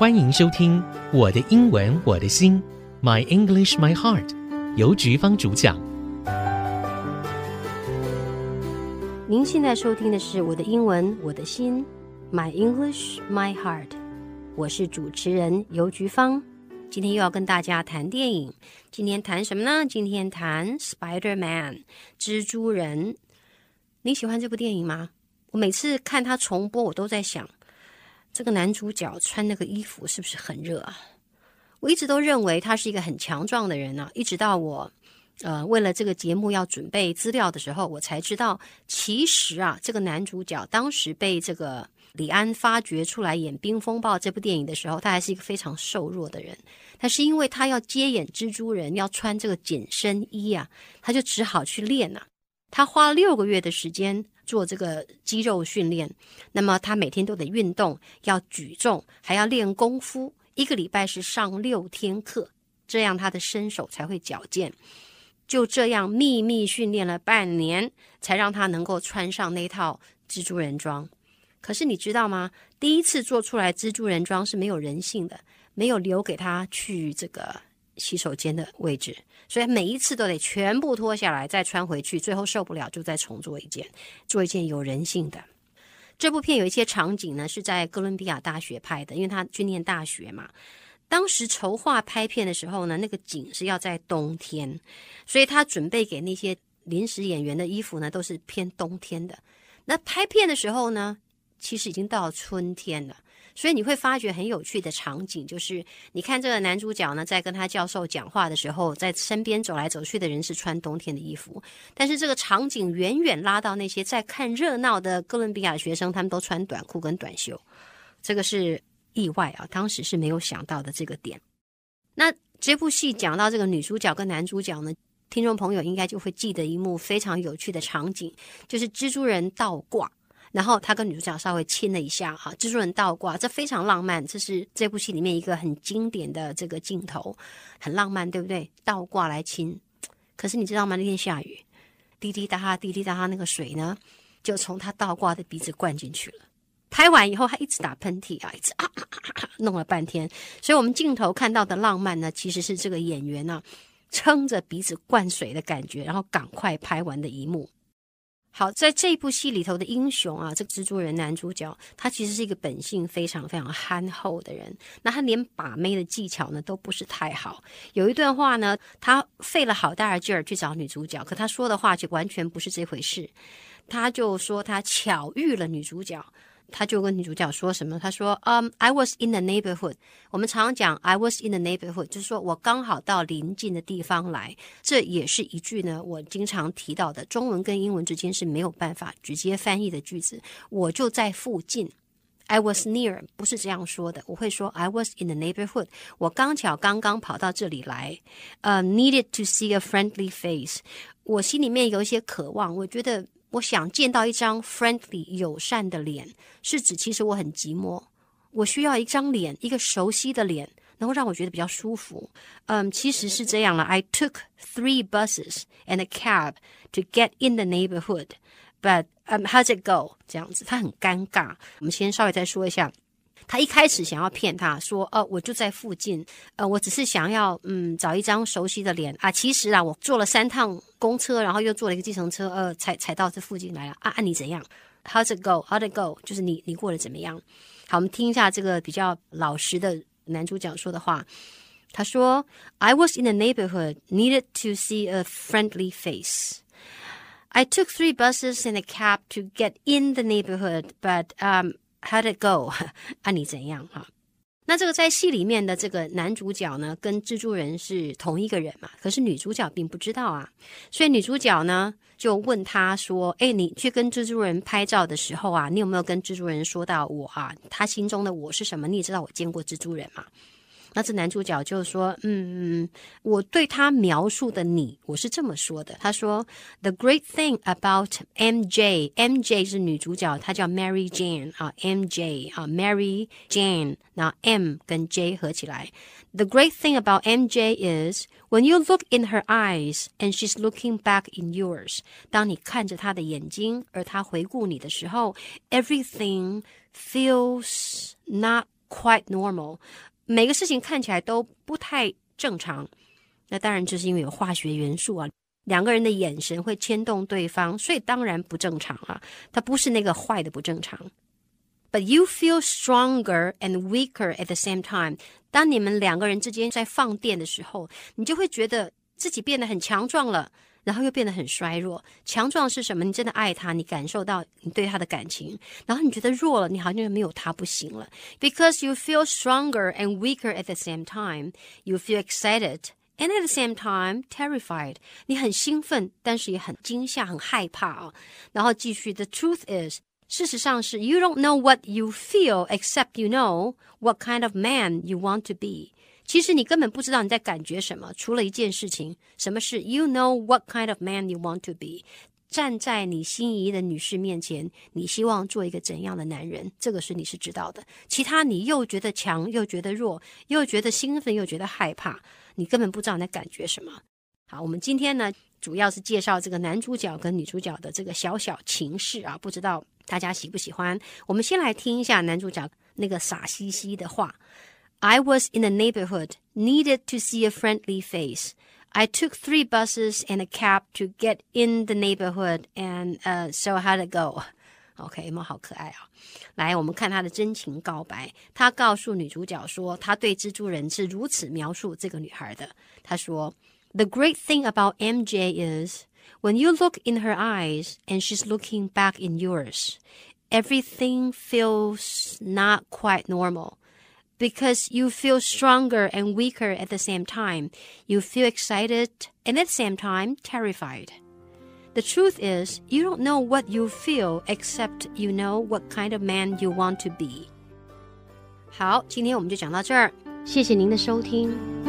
欢迎收听《我的英文我的心》，My English My Heart，由菊芳主讲。您现在收听的是《我的英文我的心》，My English My Heart，我是主持人游菊芳。今天又要跟大家谈电影，今天谈什么呢？今天谈 Spider-Man，蜘蛛人。你喜欢这部电影吗？我每次看他重播，我都在想。这个男主角穿那个衣服是不是很热啊？我一直都认为他是一个很强壮的人呢、一直到我，呃，为了这个节目要准备资料的时候，我才知道，其实啊，这个男主角当时被这个李安发掘出来演《冰风暴》这部电影的时候，他还是一个非常瘦弱的人。但是因为他要接演蜘蛛人，要穿这个紧身衣啊，他就只好去练呐、他花了六个月的时间。做这个肌肉训练，那么他每天都得运动，要举重，还要练功夫，一个礼拜是上六天课，这样他的身手才会矫健。就这样秘密训练了半年，才让他能够穿上那套蜘蛛人装。可是你知道吗？第一次做出来蜘蛛人装是没有人性的，没有留给他去这个洗手间的位置。所以每一次都得全部脱下来再穿回去，最后受不了就再重做一件，做一件有人性的。这部片有一些场景呢是在哥伦比亚大学拍的，因为他去念大学嘛。当时筹划拍片的时候呢，那个景是要在冬天，所以他准备给那些临时演员的衣服呢都是偏冬天的。那拍片的时候呢，其实已经到春天了。所以你会发觉很有趣的场景，就是你看这个男主角呢，在跟他教授讲话的时候，在身边走来走去的人是穿冬天的衣服，但是这个场景远远拉到那些在看热闹的哥伦比亚学生，他们都穿短裤跟短袖，这个是意外啊，当时是没有想到的这个点。那这部戏讲到这个女主角跟男主角呢，听众朋友应该就会记得一幕非常有趣的场景，就是蜘蛛人倒挂。然后他跟女主角稍微亲了一下，哈，蜘蛛人倒挂，这非常浪漫，这是这部戏里面一个很经典的这个镜头，很浪漫，对不对？倒挂来亲，可是你知道吗？那天下雨，滴滴答答，滴滴答答，那个水呢，就从他倒挂的鼻子灌进去了。拍完以后，他一直打喷嚏啊，一直啊，啊，啊，啊，弄了半天。所以我们镜头看到的浪漫呢，其实是这个演员呢，撑着鼻子灌水的感觉，然后赶快拍完的一幕。好，在这部戏里头的英雄啊，这个蜘蛛人男主角，他其实是一个本性非常非常憨厚的人。那他连把妹的技巧呢都不是太好。有一段话呢，他费了好大的劲儿去找女主角，可他说的话就完全不是这回事。他就说他巧遇了女主角。他就跟女主角说什么？他说：“嗯、，I was in the neighborhood。我们常常讲 I was in the neighborhood，就是说我刚好到邻近的地方来。这也是一句呢，我经常提到的中文跟英文之间是没有办法直接翻译的句子。我就在附近，I was near，不是这样说的。我会说 I was in the neighborhood。我刚巧刚刚跑到这里来，呃、，needed to see a friendly face。我心里面有一些渴望，我觉得。”我想见到一张 friendly 友善的脸，是指其实我很寂寞，我需要一张脸，一个熟悉的脸，能够让我觉得比较舒服。嗯，其实是这样了。I took three buses and a cab to get in the neighborhood, but um, how's it go？这样子，他很尴尬。我们先稍微再说一下。他一开始想要骗他说：“呃，我就在附近，呃，我只是想要嗯找一张熟悉的脸啊。其实啊，我坐了三趟公车，然后又坐了一个计程车，呃，才才到这附近来了啊。啊，你怎样？How's it go? How'd it go？就是你你过得怎么样？好，我们听一下这个比较老实的男主角说的话。他说：“I was in the neighborhood, needed to see a friendly face. I took three buses and a cab to get in the neighborhood, but um。” How to go？啊，你怎样哈？那这个在戏里面的这个男主角呢，跟蜘蛛人是同一个人嘛？可是女主角并不知道啊，所以女主角呢就问他说：“诶，你去跟蜘蛛人拍照的时候啊，你有没有跟蜘蛛人说到我啊？他心中的我是什么？你也知道我见过蜘蛛人嘛？”那这男主角就说：“嗯，我对他描述的你，我是这么说的。他说，The great thing about MJ，MJ 是女主角，她叫 Mary Jane 啊，MJ 啊，Mary Jane，那 M 跟 J 合起来。The great thing about MJ is when you look in her eyes and she's looking back in yours。当你看着她的眼睛，而她回顾你的时候，everything feels not。” quite normal， 每个事情看起来都不太正常。那当然就是因为有化学元素啊，两个人的眼神会牵动对方，所以当然不正常啊。它不是那个坏的不正常。But you feel stronger and weaker at the same time。当你们两个人之间在放电的时候，你就会觉得自己变得很强壮了。然后又变得很衰弱。强壮是什么？你真的爱他，你感受到你对他的感情。然后你觉得弱了，你好像没有他不行了。Because you feel stronger and weaker at the same time, you feel excited and at the same time terrified。你很兴奋，但是也很惊吓、很害怕啊。然后继续，The truth is，事实上是 You don't know what you feel except you know what kind of man you want to be。 其实你根本不知道你在感觉什么，除了一件事情，什么是 You know what kind of man you want to be？站在你心仪的女士面前，你希望做一个怎样的男人？这个是你是知道的。其他你又觉得强，又觉得弱，又觉得兴奋，又觉得害怕，你根本不知道你在感觉什么。好，我们今天呢，主要是介绍这个男主角跟女主角的这个小小情事啊，不知道大家喜不喜欢？我们先来听一下男主角那个傻兮兮的话。I was in the neighborhood, needed to see a friendly face. I took three buses and a cab to get in the neighborhood, and uh, so how'd it go? OK，猫好可爱啊！来，我们看他的真情告白。他告诉女主角说，他对蜘蛛人是如此描述这个女孩的。他说：“The great thing about MJ is when you look in her eyes and she's looking back in yours, everything feels not quite normal.” Because you feel stronger and weaker at the same time. You feel excited and at the same time terrified. The truth is, you don't know what you feel except you know what kind of man you want to be. 好，今天我们就讲到这儿，谢谢您的收听。